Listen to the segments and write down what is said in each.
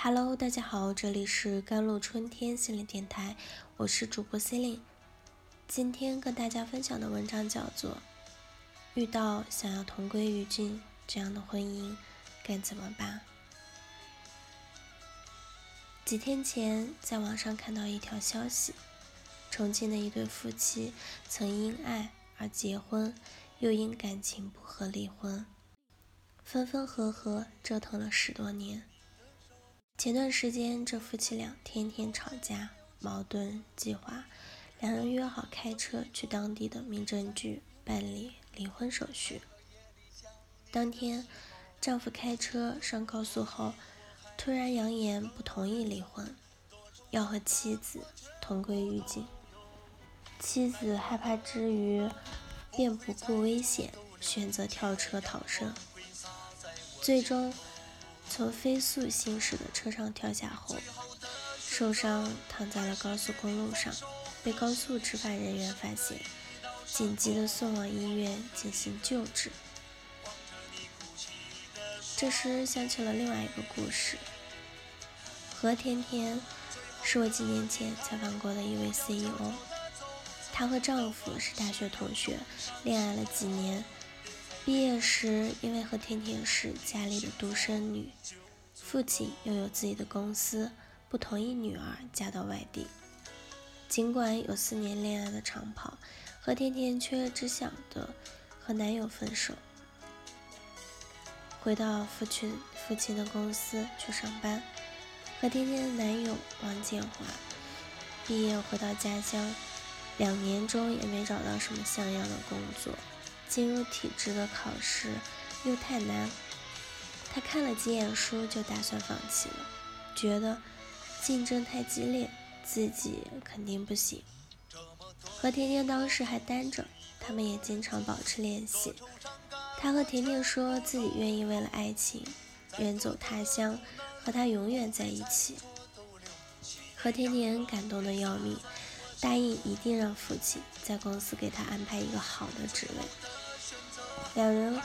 Hello，大家好，这里是甘露春天心理电台，我是主播 c e l i n e 今天跟大家分享的文章叫做《遇到想要同归于尽这样的婚姻该怎么办》。几天前在网上看到一条消息，重庆的一对夫妻曾因爱而结婚，又因感情不和离婚，分分合合折腾了十多年。前段时间，这夫妻俩天天吵架，矛盾激化，两人约好开车去当地的民政局办理离婚手续。当天，丈夫开车上高速后，突然扬言不同意离婚，要和妻子同归于尽。妻子害怕之余，便不顾危险，选择跳车逃生。最终。从飞速行驶的车上跳下后，受伤躺在了高速公路上，被高速执法人员发现，紧急的送往医院进行救治。这时想起了另外一个故事，何甜甜是我几年前采访过的一位 CEO，她和丈夫是大学同学，恋爱了几年。毕业时，因为何甜甜是家里的独生女，父亲又有自己的公司，不同意女儿嫁到外地。尽管有四年恋爱的长跑，何甜甜却只想着和男友分手，回到父亲父亲的公司去上班。何甜甜的男友王建华毕业回到家乡，两年中也没找到什么像样的工作。进入体制的考试又太难，他看了几眼书就打算放弃了，觉得竞争太激烈，自己肯定不行。和甜甜当时还单着，他们也经常保持联系。他和甜甜说自己愿意为了爱情远走他乡，和他永远在一起。何甜甜感动的要命。答应一定让父亲在公司给他安排一个好的职位。两人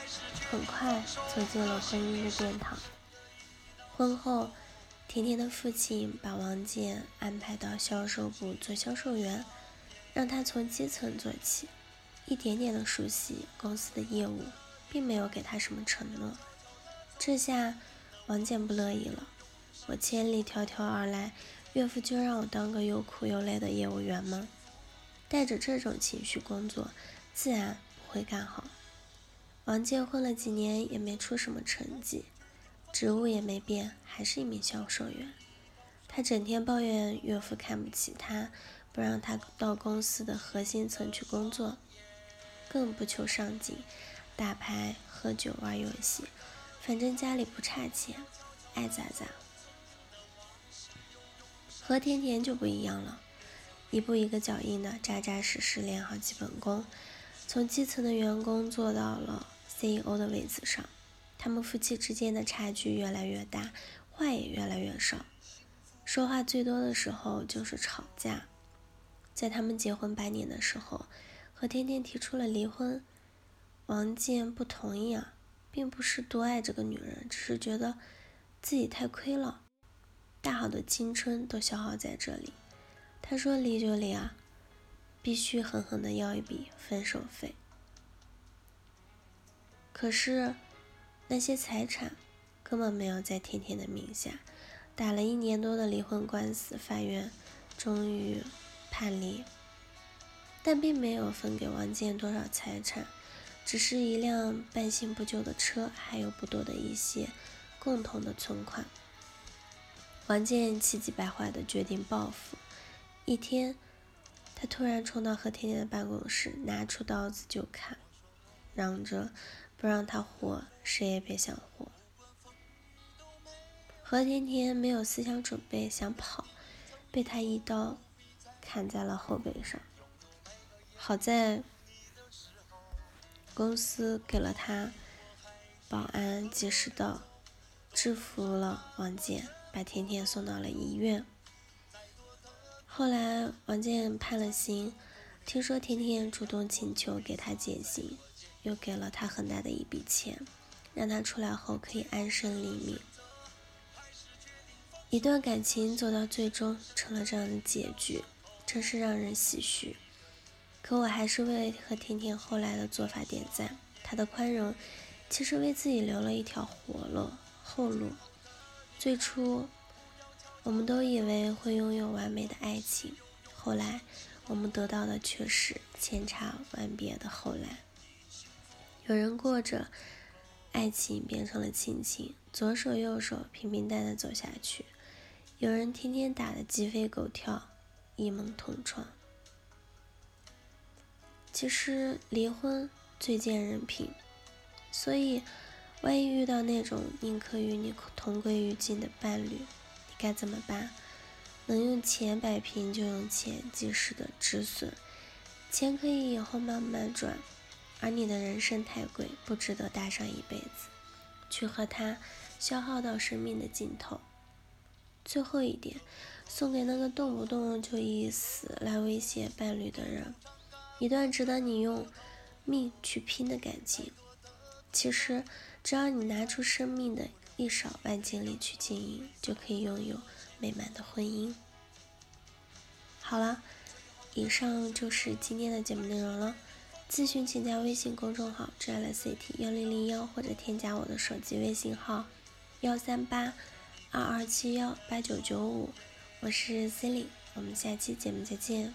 很快走进了婚姻的殿堂。婚后，甜甜的父亲把王建安排到销售部做销售员，让他从基层做起，一点点的熟悉公司的业务，并没有给他什么承诺。这下，王建不乐意了。我千里迢迢而来。岳父就让我当个又苦又累的业务员吗？带着这种情绪工作，自然不会干好。王建混了几年也没出什么成绩，职务也没变，还是一名销售员。他整天抱怨岳父看不起他，不让他到公司的核心层去工作，更不求上进，打牌、喝酒、玩游戏，反正家里不差钱，爱咋咋。何甜甜就不一样了，一步一个脚印的扎扎实实练好基本功，从基层的员工做到了 CEO 的位子上。他们夫妻之间的差距越来越大，话也越来越少，说话最多的时候就是吵架。在他们结婚八年的时候，何天天提出了离婚，王建不同意啊，并不是多爱这个女人，只是觉得自己太亏了。大好的青春都消耗在这里，他说离就离啊，必须狠狠的要一笔分手费。可是那些财产根本没有在甜甜的名下，打了一年多的离婚官司，法院终于判离，但并没有分给王建多少财产，只是一辆半新不旧的车，还有不多的一些共同的存款。王建气急败坏的决定报复。一天，他突然冲到何甜甜的办公室，拿出刀子就砍，嚷着不让他活，谁也别想活。何甜甜没有思想准备，想跑，被他一刀砍在了后背上。好在公司给了他保安，及时到，制服了王建。把甜甜送到了医院。后来王建判了刑，听说甜甜主动请求给他减刑，又给了他很大的一笔钱，让他出来后可以安身立命。一段感情走到最终成了这样的结局，真是让人唏嘘。可我还是为和甜甜后来的做法点赞。她的宽容，其实为自己留了一条活路后路。最初，我们都以为会拥有完美的爱情，后来我们得到的却是千差万别的后来。有人过着爱情变成了亲情，左手右手平平淡淡走下去。有人天天打得鸡飞狗跳，一梦同床。其实离婚最见人品，所以万一遇到那种宁可与你同归于尽的伴侣，你该怎么办？能用钱摆平就用钱及时的止损，钱可以以后慢慢赚，而你的人生太贵，不值得搭上一辈子，去和他消耗到生命的尽头。最后一点，送给那个动不动就以死来威胁伴侣的人：一段值得你用命去拼的感情，其实只要你拿出生命的一少半精力去经营，就可以拥有美满的婚姻。好了，以上就是今天的节目内容了。咨询请加微信公众号 “JLCT 幺零零幺”或者添加我的手机微信号幺三八。二二七幺八九九五，我是 Cilly，我们下期节目再见。